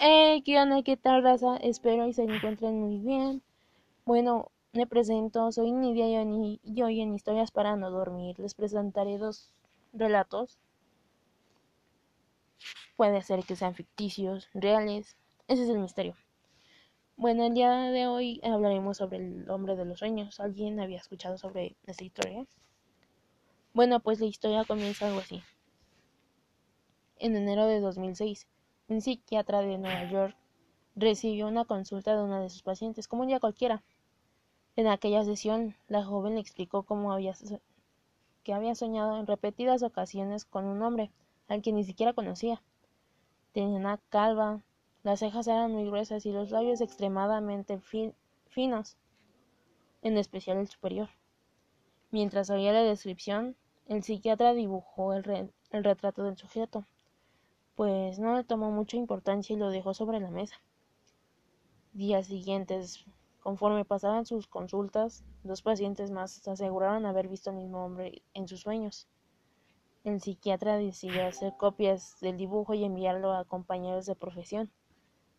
Hey, ¿qué onda? ¿Qué tal, raza? Espero y se encuentren muy bien. Bueno, me presento, soy Nidia y hoy en Historias para no dormir les presentaré dos relatos. Puede ser que sean ficticios, reales, ese es el misterio. Bueno, el día de hoy hablaremos sobre el hombre de los sueños. ¿Alguien había escuchado sobre esta historia? Bueno, pues la historia comienza algo así. En enero de 2006, un psiquiatra de Nueva York recibió una consulta de una de sus pacientes, como un día cualquiera. En aquella sesión, la joven le explicó cómo había que había soñado en repetidas ocasiones con un hombre al que ni siquiera conocía. Tenía una calva, las cejas eran muy gruesas y los labios extremadamente finos, en especial el superior. Mientras oía la descripción, el psiquiatra dibujó el retrato del sujeto pues no le tomó mucha importancia y lo dejó sobre la mesa. Días siguientes, conforme pasaban sus consultas, dos pacientes más aseguraron haber visto al mismo hombre en sus sueños. El psiquiatra decidió hacer copias del dibujo y enviarlo a compañeros de profesión.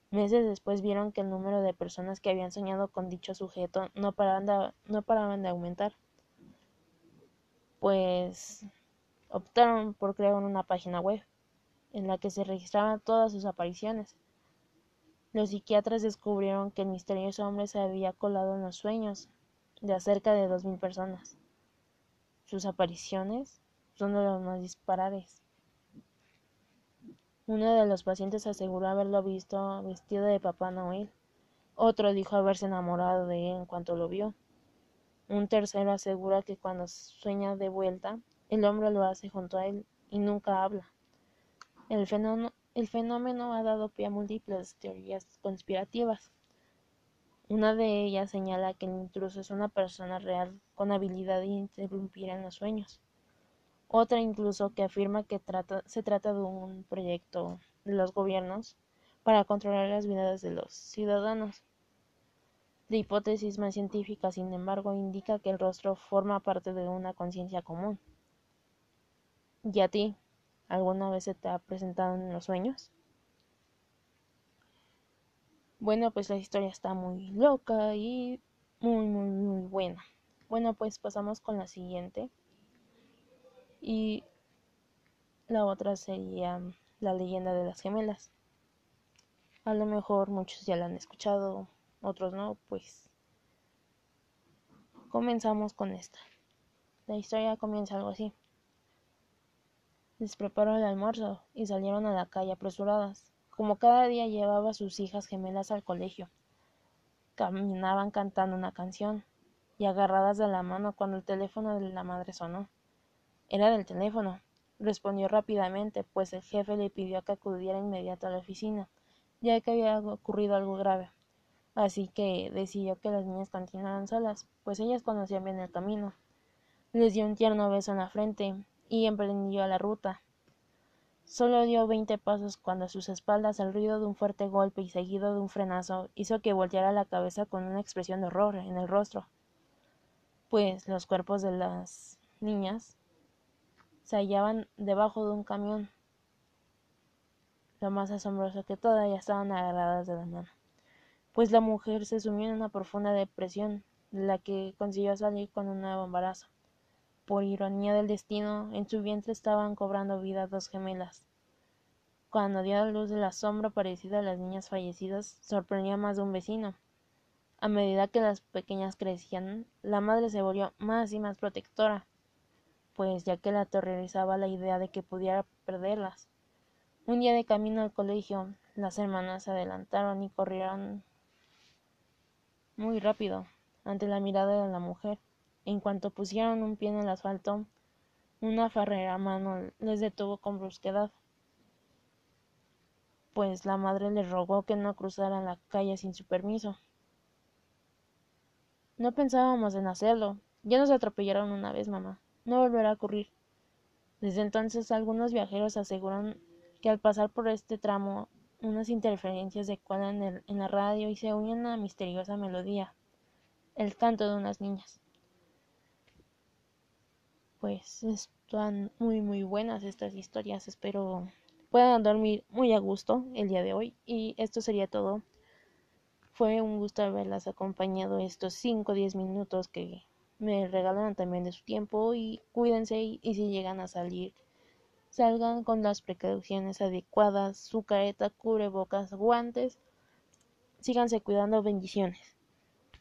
Meses después vieron que el número de personas que habían soñado con dicho sujeto no paraban de, no paraban de aumentar. Pues optaron por crear una página web en la que se registraban todas sus apariciones. Los psiquiatras descubrieron que el misterioso hombre se había colado en los sueños de cerca de dos mil personas. Sus apariciones son de los más disparares. Uno de los pacientes aseguró haberlo visto vestido de Papá Noel. Otro dijo haberse enamorado de él en cuanto lo vio. Un tercero asegura que cuando sueña de vuelta, el hombre lo hace junto a él y nunca habla. El fenómeno, ha dado pie a múltiples teorías conspirativas. Una de ellas señala que el intruso es una persona real con habilidad de interrumpir en los sueños. Otra incluso que afirma que se trata de un proyecto de los gobiernos para controlar las vidas de los ciudadanos. La hipótesis más científica, sin embargo, indica que el rostro forma parte de una conciencia común. ¿Y a ti? ¿Alguna vez se te ha presentado en los sueños? Bueno, pues la historia está muy loca y muy, muy, muy buena. Bueno, pues pasamos con la siguiente. Y la otra sería la leyenda de las gemelas. A lo mejor muchos ya la han escuchado, otros no, pues comenzamos con esta. La historia comienza algo así. Les preparó el almuerzo y salieron a la calle apresuradas. Como cada día llevaba a sus hijas gemelas al colegio. Caminaban cantando una canción y agarradas de la mano cuando el teléfono de la madre sonó. Era del teléfono. Respondió rápidamente, pues el jefe le pidió que acudiera inmediato a la oficina, ya que había ocurrido algo grave. Así que decidió que las niñas continuaran solas, pues ellas conocían bien el camino. Les dio un tierno beso en la frente y emprendió la ruta. Solo dio veinte pasos cuando a sus espaldas el ruido de un fuerte golpe y seguido de un frenazo hizo que volteara la cabeza con una expresión de horror en el rostro, pues los cuerpos de las niñas se hallaban debajo de un camión. Lo más asombroso que ya estaban agarradas de la mano, pues la mujer se sumió en una profunda depresión, de la que consiguió salir con un nuevo embarazo. Por ironía del destino, en su vientre estaban cobrando vida dos gemelas. Cuando dio a luz el asombro parecido a las niñas fallecidas, sorprendió a más de un vecino. A medida que las pequeñas crecían, la madre se volvió más y más protectora, pues ya que la aterrorizaba la idea de que pudiera perderlas. Un día de camino al colegio, las hermanas se adelantaron y corrieron muy rápido ante la mirada de la mujer. En cuanto pusieron un pie en el asfalto, una farrera mano les detuvo con brusquedad, pues la madre les rogó que no cruzaran la calle sin su permiso. No pensábamos en hacerlo. Ya nos atropellaron una vez, mamá. No volverá a ocurrir. Desde entonces algunos viajeros aseguran que al pasar por este tramo unas interferencias se cuelan en, la radio y se unen a una misteriosa melodía, el canto de unas niñas pues están muy muy buenas estas historias espero puedan dormir muy a gusto el día de hoy. Y esto sería todo. Fue un gusto haberlas acompañado estos 5 o 10 minutos que me regalaron también de su tiempo y cuídense y, y si llegan a salir salgan con las precauciones adecuadas, su careta, cubrebocas, guantes. Síganse cuidando, bendiciones.